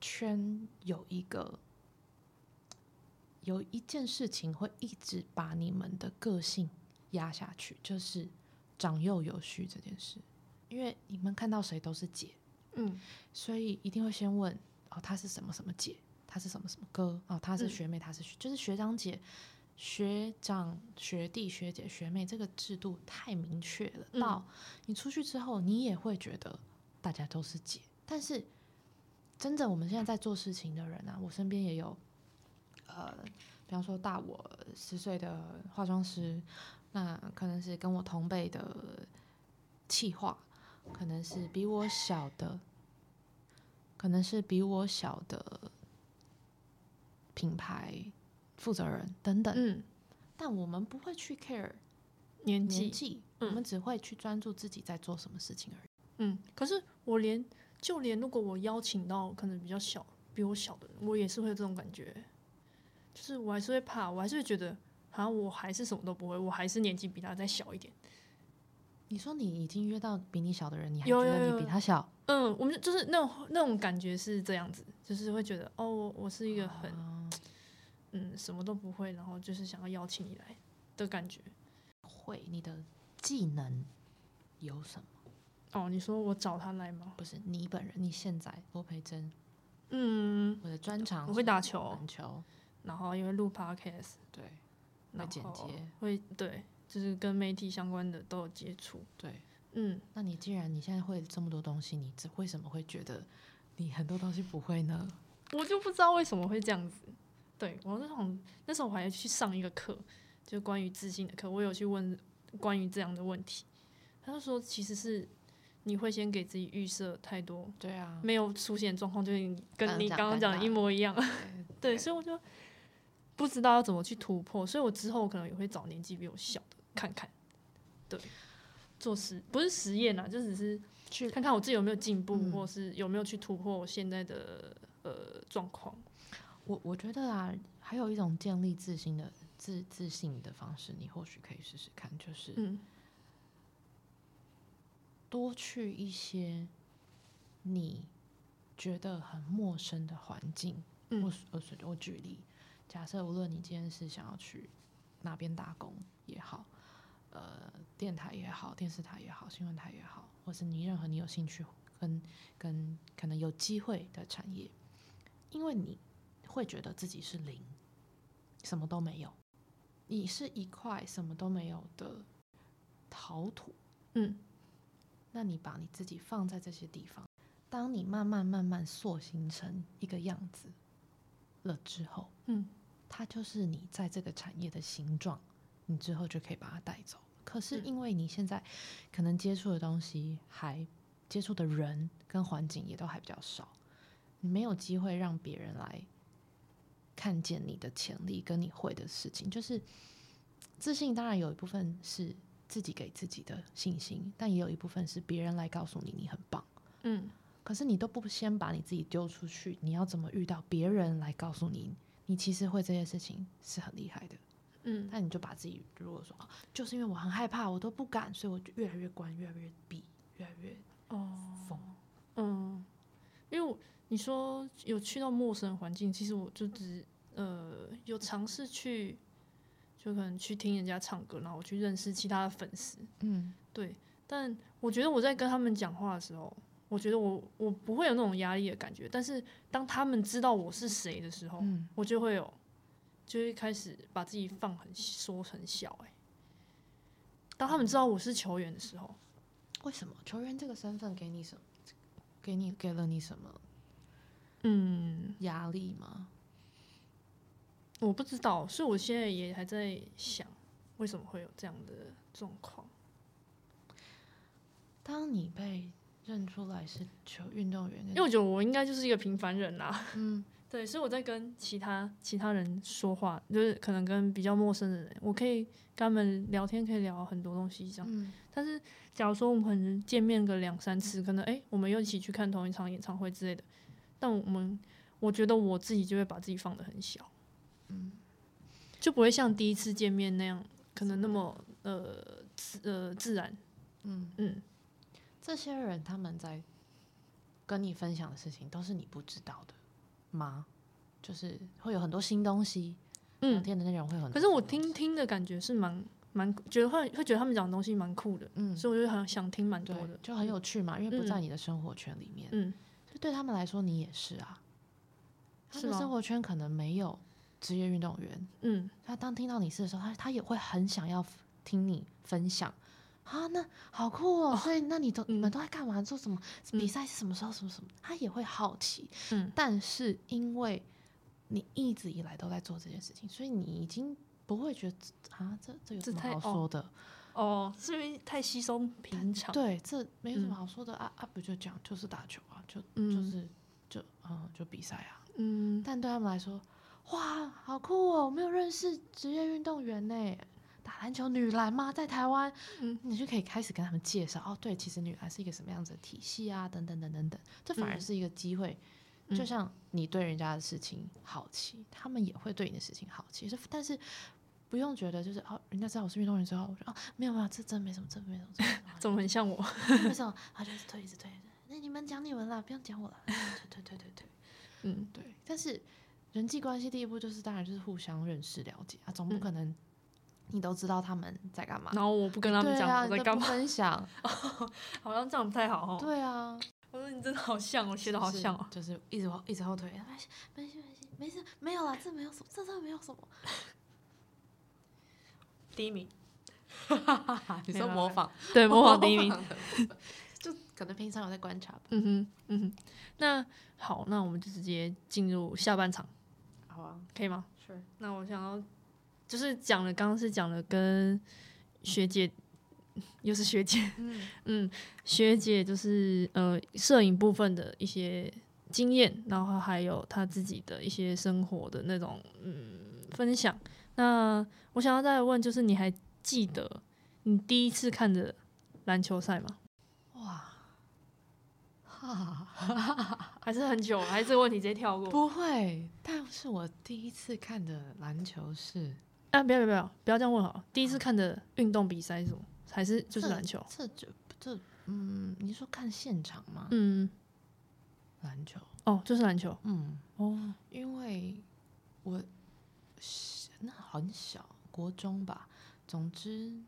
圈有一个有一件事情会一直把你们的个性压下去，就是长幼有序这件事。因为你们看到谁都是姐，嗯，所以一定会先问哦，她是什么什么姐，她是什么什么哥，哦，她是学妹，她是就是学长姐。学长、学弟、学姐、学妹，这个制度太明确了。到你出去之后，你也会觉得大家都是姐。但是，真正我们现在在做事情的人啊，我身边也有，呃，比方说大我十岁的化妆师，那可能是跟我同辈的气化，可能是比我小的，可能是比我小的品牌。负责人等等，嗯，但我们不会去 care
年纪，
我们只会去专注自己在做什么事情而已。
嗯，可是我连就连如果我邀请到可能比较小、比我小的人，我也是会有这种感觉，就是我还是会怕，我还是会觉得，好像我还是什么都不会，我还是年纪比他再小一点。
你说你已经约到比你小的人，你还觉得你比他小？
嗯，我们就是那种那种感觉是这样子，就是会觉得哦，我我是一个很。嗯，什么都不会，然后就是想要邀请你来的感觉。
会，你的技能有什么？
哦，你说我找他来吗？
不是，你本人，你现在罗培珍。
嗯，
我的专长
我会打球，
篮球，
然后因为录 podcast，
对，会剪接，
会对，就是跟媒体相关的都有接触。
对，
嗯，
那你既然你现在会这么多东西，你为什么会觉得你很多东西不会呢？
我就不知道为什么会这样子。对我那时候那时候我还去上一个课，就关于自信的课，我有去问关于这样的问题，他就说其实是你会先给自己预设太多，
对啊，
没有出现状况就是跟你刚刚讲的一模一样，对，所以我就不知道要怎么去突破，所以我之后可能也会找年纪比我小的看看，对，做实不是实验啊，就只是去看看我自己有没有进步，或是有没有去突破我现在的呃状况。
我我觉得啊，还有一种建立自信的自自信的方式，你或许可以试试看，就是多去一些你觉得很陌生的环境。我我我举例，假设无论你今天是想要去哪边打工也好，呃，电台也好，电视台也好，新闻台也好，或是你任何你有兴趣跟跟可能有机会的产业，因为你。会觉得自己是零，什么都没有。你是一块什么都没有的陶土，
嗯。
那你把你自己放在这些地方，当你慢慢慢慢塑形成一个样子了之后，
嗯，
它就是你在这个产业的形状，你之后就可以把它带走。可是因为你现在可能接触的东西还接触的人跟环境也都还比较少，你没有机会让别人来。看见你的潜力跟你会的事情，就是自信。当然有一部分是自己给自己的信心，但也有一部分是别人来告诉你你很棒。
嗯，
可是你都不先把你自己丢出去，你要怎么遇到别人来告诉你你其实会这些事情是很厉害的？嗯，那你就把自己如果说，就是因为我很害怕，我都不敢，所以我就越来越关，越来越闭，越来越哦
你说有去到陌生环境，其实我就只呃有尝试去，就可能去听人家唱歌，然后我去认识其他的粉丝。嗯，对。但我觉得我在跟他们讲话的时候，我觉得我我不会有那种压力的感觉。但是当他们知道我是谁的时候，我就会有，就会开始把自己放很缩很小。哎，当他们知道我是球员的时候，
为什么球员这个身份给你什么？给你给了你什么？
嗯，
压力吗？
我不知道，所以我现在也还在想，为什么会有这样的状况。
当你被认出来是球运动员，
因为我觉得我应该就是一个平凡人啦。嗯，对，所以我在跟其他其他人说话，就是可能跟比较陌生的人，我可以跟他们聊天，可以聊很多东西这样。嗯，但是假如说我们可能见面个两三次，可能哎，我们又一起去看同一场演唱会之类的，但我们我觉得我自己就会把自己放得很小，嗯，就不会像第一次见面那样，可能那么呃自呃自然，嗯嗯。
这些人他们在跟你分享的事情都是你不知道的吗？就是会有很多新东西，嗯聊天的内容会很。
可是我听听的感觉是蛮蛮觉得会会觉得他们讲的东西蛮酷的，嗯，所以我就很想听蛮多的，
就很有趣嘛，因为不在你的生活圈里面，嗯，就对他们来说你也是啊，他的生活圈可能没有职业运动员，嗯，他当听到你是的时候，他他也会很想要听你分享。啊，那好酷哦！所以那你都你们都在干嘛？做什么比赛？是什么时候？什么什么？他也会好奇。嗯，但是因为你一直以来都在做这件事情，所以你已经不会觉得啊，这这有什么好说的？
哦，是因为太稀松平常。
对，这没有什么好说的啊啊！不就讲就是打球啊，就就是就嗯就比赛啊。嗯，但对他们来说，哇，好酷哦！我没有认识职业运动员呢。打篮球女篮吗？在台湾，嗯，你就可以开始跟他们介绍哦。对，其实女篮是一个什么样子的体系啊？等等等等等，这反而是一个机会。就像你对人家的事情好奇，他们也会对你的事情好奇。是，但是不用觉得就是哦，人家知道我是运动员之后，我说哦，没有没有，这真没什么，真没什么。
怎么很像我？
为什么？他就一直推，一直推。那你们讲你们啦，不用讲我了。推推推推，嗯，对。但是人际关系第一步就是，当然就是互相认识、了解啊，总不可能。你都知道他们在干嘛，
然后我不跟他们讲我在干嘛，
分享，
好像这样不太好哦。
对啊，
我说你真的好像哦，学的好像哦，
就是一直一直后退，没事没事没事没事，没有啦，这没有什么，这这没有什么。
第一名，
你说模仿，
对，模仿第一名，
就 可能平常有在观察吧。
嗯哼，嗯哼，那好，那我们就直接进入下半场，
好啊，
可以吗？
是，
那我想要。就是讲了，刚刚是讲了跟学姐，又是学姐，嗯，学姐就是呃摄影部分的一些经验，然后还有她自己的一些生活的那种嗯分享。那我想要再问，就是你还记得你第一次看的篮球赛吗？哇，哈，还是很久，还是这个问题直接跳过？
不会，但是我第一次看的篮球是。
啊！不要不要不要不要这样问好。第一次看的运动比赛是什么？还是就是篮球？
这就这嗯，你说看现场吗？嗯，篮球
哦，就是篮球。嗯
哦，因为我那很小，国中吧。总之，因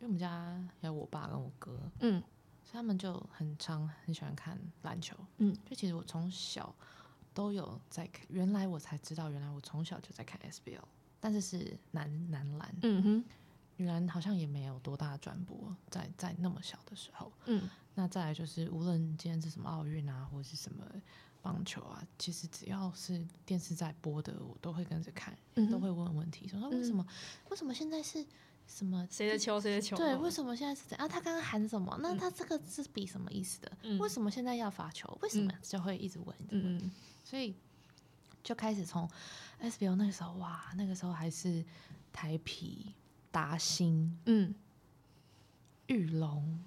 为我们家还有我爸跟我哥，嗯，所以他们就很常很喜欢看篮球。嗯，就其实我从小都有在看，原来我才知道，原来我从小就在看 SBL。但是是男男篮，嗯哼，女篮好像也没有多大转播，在在那么小的时候，嗯，那再来就是无论今天是什么奥运啊，或者是什么棒球啊，其实只要是电视在播的，我都会跟着看，都会问问题，说为什么为什么现在是什么
谁的球谁的球？
对，为什么现在是怎样？他刚刚喊什么？那他这个是比什么意思的？为什么现在要罚球？为什么就会一直问，一直问？所以就开始从。SBO 那个时候哇，那个时候还是台皮、达兴、嗯、玉龙，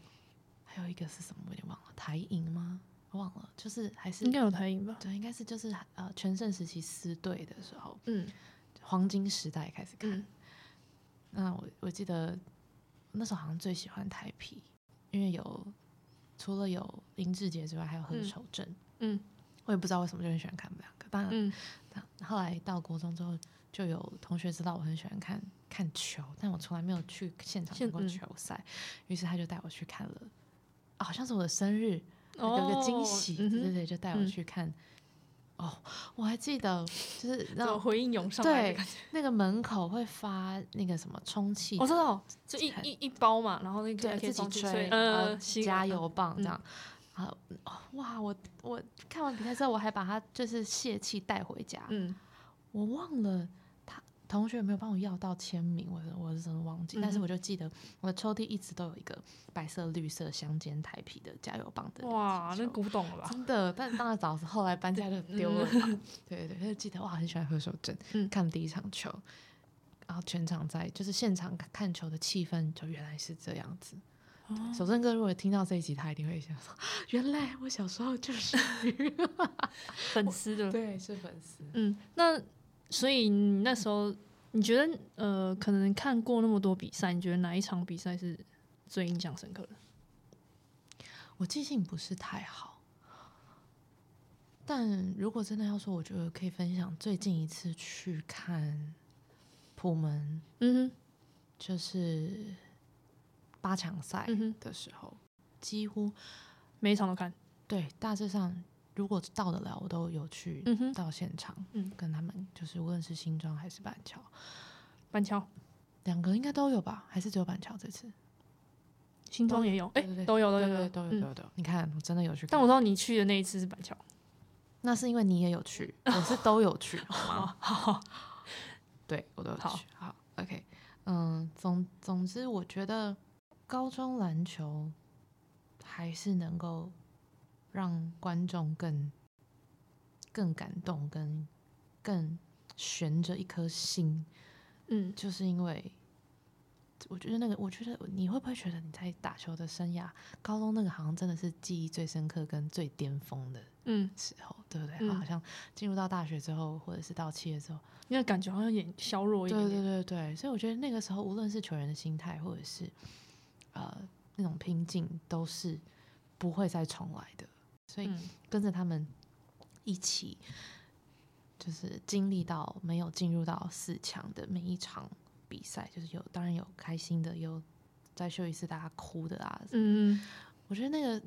还有一个是什么我有点忘了，台银吗？忘了，就是还是
应该有台银吧？
对，应该是就是呃全盛时期四队的时候，嗯，黄金时代开始看，那我我记得那时候好像最喜欢台皮，因为有除了有林志杰之外，还有何守正。
嗯，
我也不知道为什么就很喜欢看他们两个。当然，
嗯
后来到国中之后，就有同学知道我很喜欢看看球，但我从来没有去现场看过球赛，于是他就带我去看了，啊好像是我的生日，
哦
有个惊喜，对对对，就带我
嗯
去看。哦，我还记得，就是
那种
让
回应涌上来的
对
感觉。
那个门口会发那个什么充气
我知道，就一一一包嘛，然后那个
自己吹，
呃，
加油棒这
嗯
样。啊、哦哇！我我看完比赛之后，我还把它就是泄气带回家。
嗯
我忘了他同学有没有帮我要到签名，我我是真的忘记。但是我就记得我的抽屉一直都有一个白色、绿色相间台皮的加油棒的
哇，那古董了吧？
真的，但当然早是后来搬家就丢了嘛。对对对，就记得哇，很喜欢何守正，
嗯
看第一场球，然后全场在就是现场看球的气氛，就原来是这样子。
哦
守正哥如果听到这一集，他一定会想说，原来我小时候就是
粉丝的，
对，是粉丝。
嗯，那所以你那时候你觉得呃，可能看过那么多比赛，你觉得哪一场比赛是最印象深刻的？
我记性不是太好，但如果真的要说，我觉得可以分享最近一次去看普门，
嗯哼，
就是八强赛的时候，几乎
每一场都看，
对大致上如果到得了，我都有去到现场，
嗯
跟他们就是无论是新庄还是板桥，
板桥、
两个应该都有吧？还是只有板桥这次？
新庄也有，哎、都有都有
都有都有都有。你看，我真的有去，
但我知道你去的那一次是板桥，
那是因为你也有去，我是都有去，好 吗？
好，
对我都有去。
好
好，OK，嗯，总总之，我觉得高中篮球还是能够让观众更更感动，跟更悬着一颗心，
嗯
就是因为我觉得那个，我觉得你会不会觉得你在打球的生涯，高中那个好像真的是记忆最深刻跟最巅峰的
嗯，
时候，对不对？
嗯
好像进入到大学之后，或者是到企业之后。
那个感觉好像有点削弱一点
对
点，
对对对，所以我觉得那个时候，无论是球员的心态，或者是呃那种拼劲，都是不会再重来的。所以
嗯
跟着他们一起，就是经历到没有进入到四强的每一场比赛，就是有当然有开心的，有在休息室大家哭的啊。
嗯嗯
我觉得那个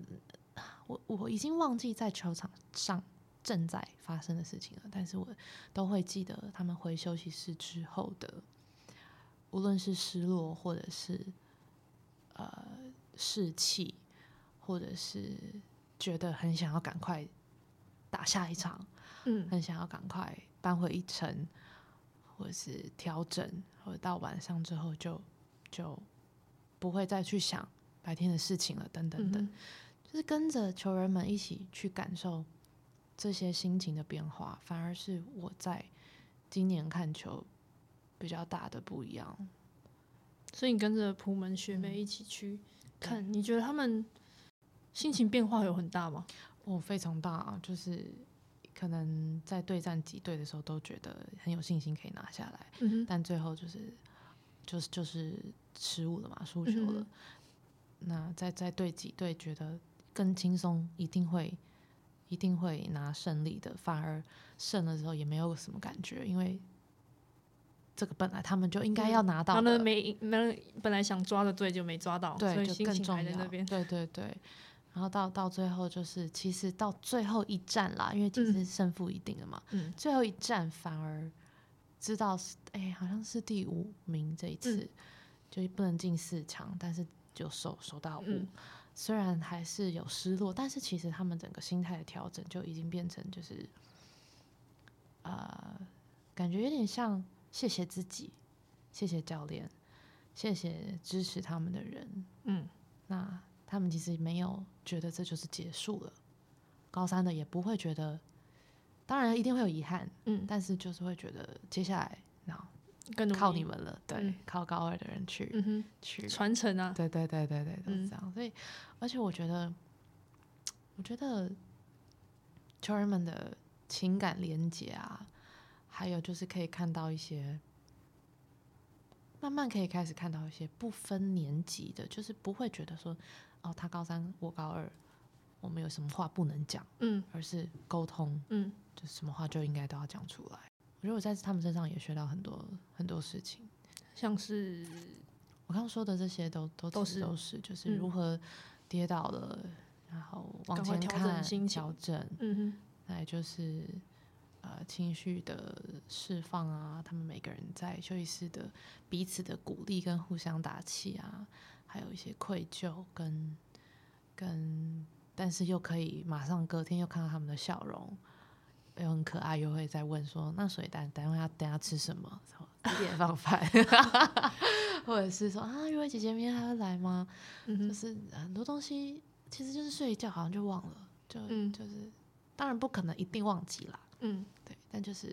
我我已经忘记在球场上正在发生的事情了，但是我都会记得他们回休息室之后的，无论是失落，或者是呃士气，或者是觉得很想要赶快打下一场，
嗯
很想要赶快扳回一城，或者是调整，或者到晚上之后就就不会再去想白天的事情了，等等等。
嗯
就是跟着球员们一起去感受这些心情的变化，反而是我在今年看球比较大的不一样。
所以你跟着普门学妹
嗯
一起去看，你觉得他们心情变化有很大吗？
哦，非常大啊，就是可能在对战几队的时候都觉得很有信心可以拿下来，
嗯，
但最后就是就是就是失误了嘛，输球了。
嗯
那在在对几队觉得更轻松，一定会一定会拿胜利的，反而胜了之后也没有什么感觉，因为这个本来他们就应该要拿到的，
没没本来想抓的队就没抓到，所以心情
更重要。
还在那边。
对对对。然后到到最后就是，其实到最后一战啦，因为其
嗯。
实胜负已定了嘛，
嗯。
最后一战反而知道是哎、好像是第五名这一次，
嗯。
就不能进四强，但是就守守到五、
嗯。
虽然还是有失落，但是其实他们整个心态的调整就已经变成就是，呃，感觉有点像谢谢自己，谢谢教练，谢谢支持他们的人。
嗯。
那他们其实没有觉得这就是结束了，高三的也不会觉得，当然一定会有遗憾，
嗯，
但是就是会觉得接下来那
更
靠你。们了，对，
嗯
靠高二的人去、
嗯哼，
去
传承啊，
对对对对对，都是
嗯
这样。所以，而且我觉得，我觉得球员们的情感连接啊，还有就是可以看到一些，慢慢可以开始看到一些不分年级的，就是不会觉得说，哦，他高三，我高二，我们有什么话不能讲，
嗯，
而是沟通，
嗯，
就什么话就应该都要讲出来。我觉得我在他们身上也学到很多很多事情，
像是
我刚刚说的这些都都
都是
都是，就是如何跌倒了，然后往前
调
看，调整，
嗯哼，
再就是。呃，情绪的释放啊，他们每个人在休息室的彼此的鼓励跟互相打气啊，还有一些愧疚跟跟，但是又可以马上隔天又看到他们的笑容，又很可爱，又会再问说，那所以等等会要等下吃什么？几点放饭？或者是说啊，雨薇姐姐明天还会来吗？就是很多东西其实就是睡一觉好像就忘了，就就是当然不可能一定忘记啦。
嗯，
对，但就是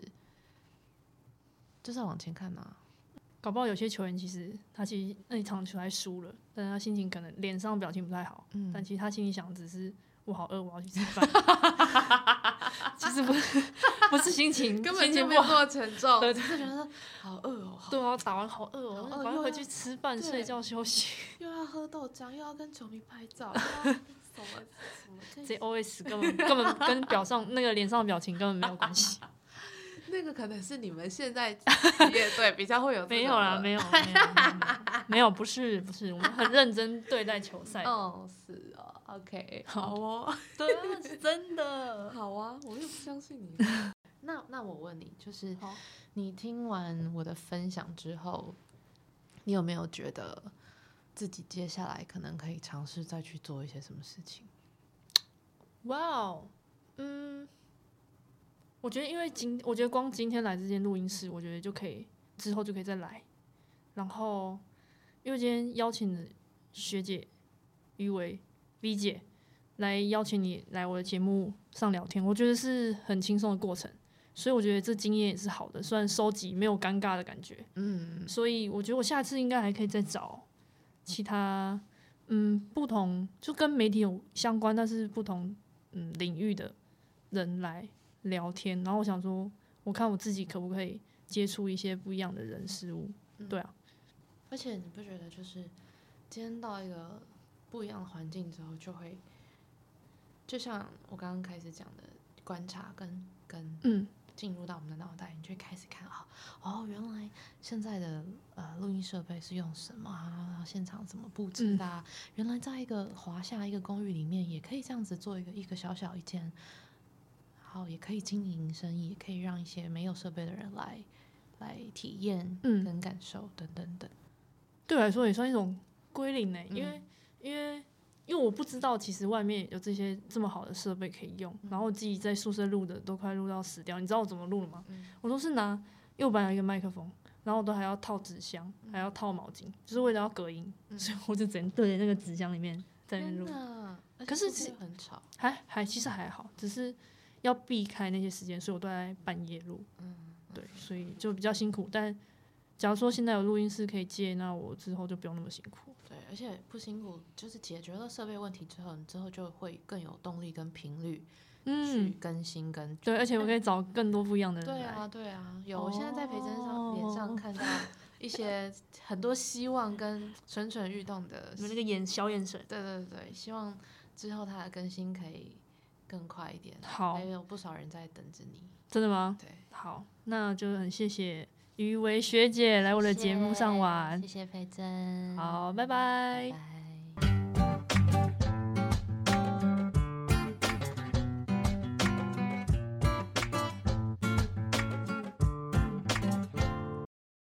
就是要往前看呐。
搞不好有些球员其实他其实那一场球还输了，但是他心情可能脸上表情不太好。嗯，但其实他心里想只是我好饿，我要去吃饭。其实不是不是心情，
根本就没有那么沉重，
对，
只是觉得好饿哦。
对啊，打完好饿哦，赶快回去吃饭、睡觉、休息。
又要喝豆浆，又要跟球迷拍照。什么什么？
这 O S 根本根本跟表上那个脸上的表情根本没有关系。
那个可能是你们现在乐队比较会有。
没有啦，没有，没有，没有，不是，不是，我们很认真对待球赛。
哦，是哦，OK，好哦，
对啊，是真的。
好啊，我又不相信你。那那我问你，就是你听完我的分享之后，你有没有觉得？自己接下来可能可以尝试再去做一些什么事情。
哇哦，嗯，我觉得因为今，我觉得光今天来这间录音室，我觉得就可以之后就可以再来。然后，因为今天邀请的学姐于为 V 姐来邀请你来我的节目上聊天，我觉得是很轻松的过程，所以我觉得这经验也是好的，虽然收集没有尴尬的感觉。嗯，所以我觉得我下次应该还可以再找。其他嗯不同就跟媒体有相关，但是不同嗯领域的人来聊天，然后我想说，我看我自己可不可以接触一些不一样的人事物，对啊。
而且你不觉得就是今天到一个不一样的环境之后，就会就像我刚刚开始讲的观察跟跟
嗯。
进入到我们的脑袋，你就会开始看啊，哦，原来现在的呃录音设备是用什么啊？现场怎么布置的？原来在一个华夏一个公寓里面，也可以这样子做一个一个小小一间，好，也可以经营生意，也可以让一些没有设备的人来来体验嗯跟感受等等等。
对我来说也算一种归零呢，因为因为。因为我不知道，其实外面有这些这么好的设备可以用，然后自己在宿舍录的都快录到死掉。你知道我怎么录了吗？我都是拿右边有一个麦克风，然后我都还要套纸箱，还要套毛巾，就是为了要隔音，所以我就只能对着那个纸箱里面在那录。可是其实
很吵，
还还其实还好，只是要避开那些时间，所以我都在半夜录。嗯，对，所以就比较辛苦。但假如说现在有录音室可以借，那我之后就不用那么辛苦。
对，而且不辛苦，就是解决了设备问题之后，你之后就会更有动力跟频率去更新跟
对，而且我可以找更多不一样的人。
对啊，对啊，有，我现在在培真上脸上看到一些很多希望跟蠢蠢欲动的，
那个眼小眼神。
对对对，希望之后它的更新可以更快一点。
好，
还有不少人在等着你。
真的吗？
对，
好，那就很谢谢。于维学姐来我的节目上玩，
谢谢培珍，
好，拜拜。